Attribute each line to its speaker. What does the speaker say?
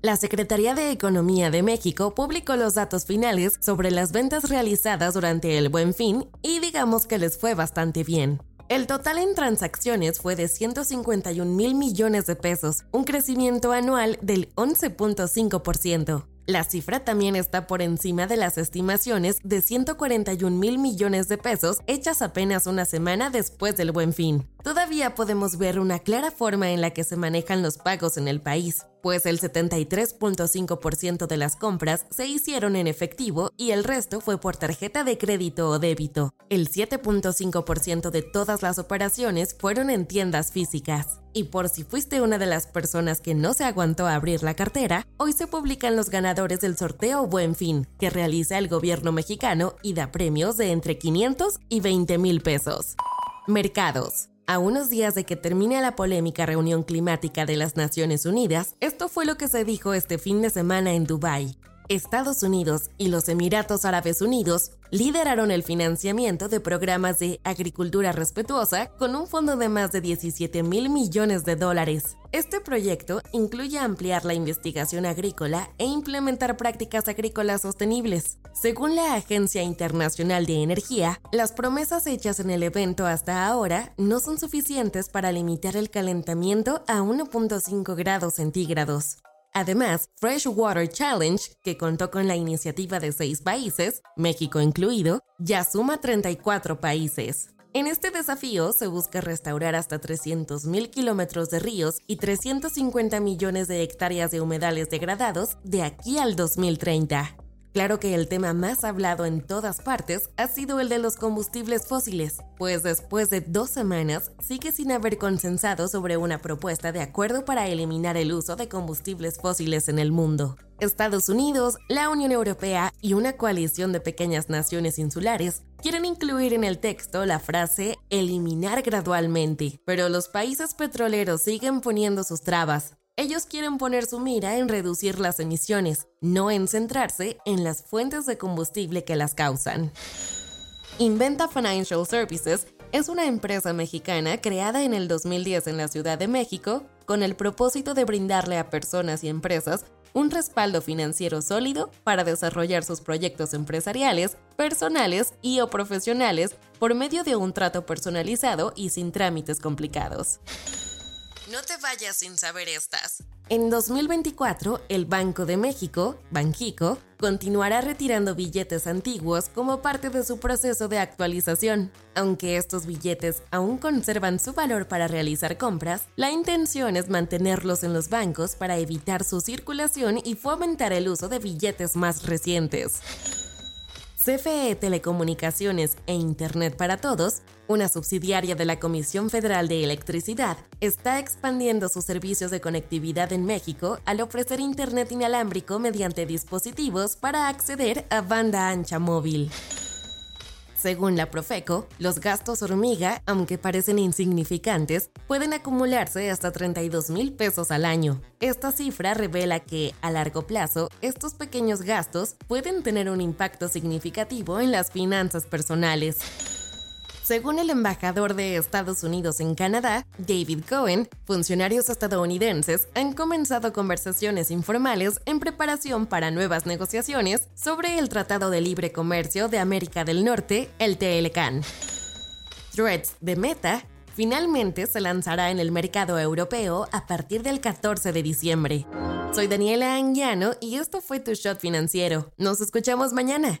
Speaker 1: La Secretaría de Economía de México publicó los datos finales sobre las ventas realizadas durante el buen fin y digamos que les fue bastante bien. El total en transacciones fue de 151 mil millones de pesos, un crecimiento anual del 11.5%. La cifra también está por encima de las estimaciones de 141 mil millones de pesos hechas apenas una semana después del buen fin. Todavía podemos ver una clara forma en la que se manejan los pagos en el país, pues el 73.5% de las compras se hicieron en efectivo y el resto fue por tarjeta de crédito o débito. El 7.5% de todas las operaciones fueron en tiendas físicas. Y por si fuiste una de las personas que no se aguantó a abrir la cartera, hoy se publican los ganadores del sorteo Buen Fin, que realiza el gobierno mexicano y da premios de entre 500 y 20 mil pesos. Mercados. A unos días de que termine la polémica reunión climática de las Naciones Unidas, esto fue lo que se dijo este fin de semana en Dubái. Estados Unidos y los Emiratos Árabes Unidos lideraron el financiamiento de programas de agricultura respetuosa con un fondo de más de 17 mil millones de dólares. Este proyecto incluye ampliar la investigación agrícola e implementar prácticas agrícolas sostenibles. Según la Agencia Internacional de Energía, las promesas hechas en el evento hasta ahora no son suficientes para limitar el calentamiento a 1.5 grados centígrados. Además, Freshwater Challenge, que contó con la iniciativa de seis países, México incluido, ya suma 34 países. En este desafío se busca restaurar hasta 300.000 kilómetros de ríos y 350 millones de hectáreas de humedales degradados de aquí al 2030. Claro que el tema más hablado en todas partes ha sido el de los combustibles fósiles, pues después de dos semanas sigue sin haber consensado sobre una propuesta de acuerdo para eliminar el uso de combustibles fósiles en el mundo. Estados Unidos, la Unión Europea y una coalición de pequeñas naciones insulares quieren incluir en el texto la frase eliminar gradualmente, pero los países petroleros siguen poniendo sus trabas, ellos quieren poner su mira en reducir las emisiones, no en centrarse en las fuentes de combustible que las causan. Inventa Financial Services es una empresa mexicana creada en el 2010 en la Ciudad de México con el propósito de brindarle a personas y empresas un respaldo financiero sólido para desarrollar sus proyectos empresariales, personales y o profesionales por medio de un trato personalizado y sin trámites complicados. No te vayas sin saber estas. En 2024, el Banco de México, Banjico, continuará retirando billetes antiguos como parte de su proceso de actualización. Aunque estos billetes aún conservan su valor para realizar compras, la intención es mantenerlos en los bancos para evitar su circulación y fomentar el uso de billetes más recientes. CFE Telecomunicaciones e Internet para Todos, una subsidiaria de la Comisión Federal de Electricidad, está expandiendo sus servicios de conectividad en México al ofrecer Internet inalámbrico mediante dispositivos para acceder a banda ancha móvil. Según la Profeco, los gastos hormiga, aunque parecen insignificantes, pueden acumularse hasta 32 mil pesos al año. Esta cifra revela que, a largo plazo, estos pequeños gastos pueden tener un impacto significativo en las finanzas personales. Según el embajador de Estados Unidos en Canadá, David Cohen, funcionarios estadounidenses han comenzado conversaciones informales en preparación para nuevas negociaciones sobre el Tratado de Libre Comercio de América del Norte, el TLCAN. Threads de Meta finalmente se lanzará en el mercado europeo a partir del 14 de diciembre. Soy Daniela Anguiano y esto fue Tu Shot Financiero. Nos escuchamos mañana.